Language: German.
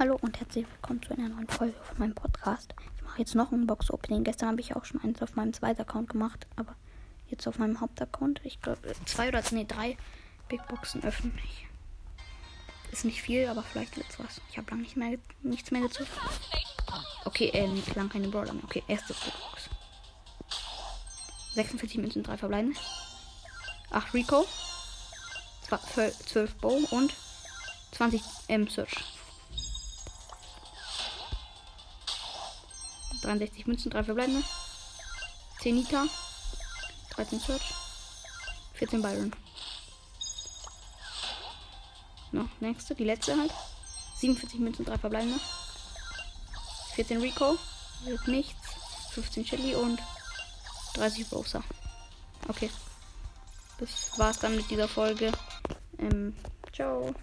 Hallo und herzlich willkommen zu einer neuen Folge von meinem Podcast. Ich mache jetzt noch ein Box-Opening. Gestern habe ich auch schon eins auf meinem zweiten Account gemacht, aber jetzt auf meinem Hauptaccount. Ich glaube, zwei oder nee, drei Big Boxen öffnen. Ich, ist nicht viel, aber vielleicht wird's was. Ich habe lange nicht mehr, nichts mehr gezockt. Okay, äh, nicht lang keine Brawler mehr. Okay, erste Big Box. 46 Münzen, 3 verbleibende. 8 Rico. 12 Bow und 20 M 63 Münzen, 3 verbleibende. 10 Nita. 13 Search. 14 Byron. Noch nächste, die letzte halt. 47 Münzen, 3 verbleibende. 14 Rico. Wird nichts. 15 Shelly und 30 Rosa. Okay. Das war's dann mit dieser Folge. Ähm, ciao.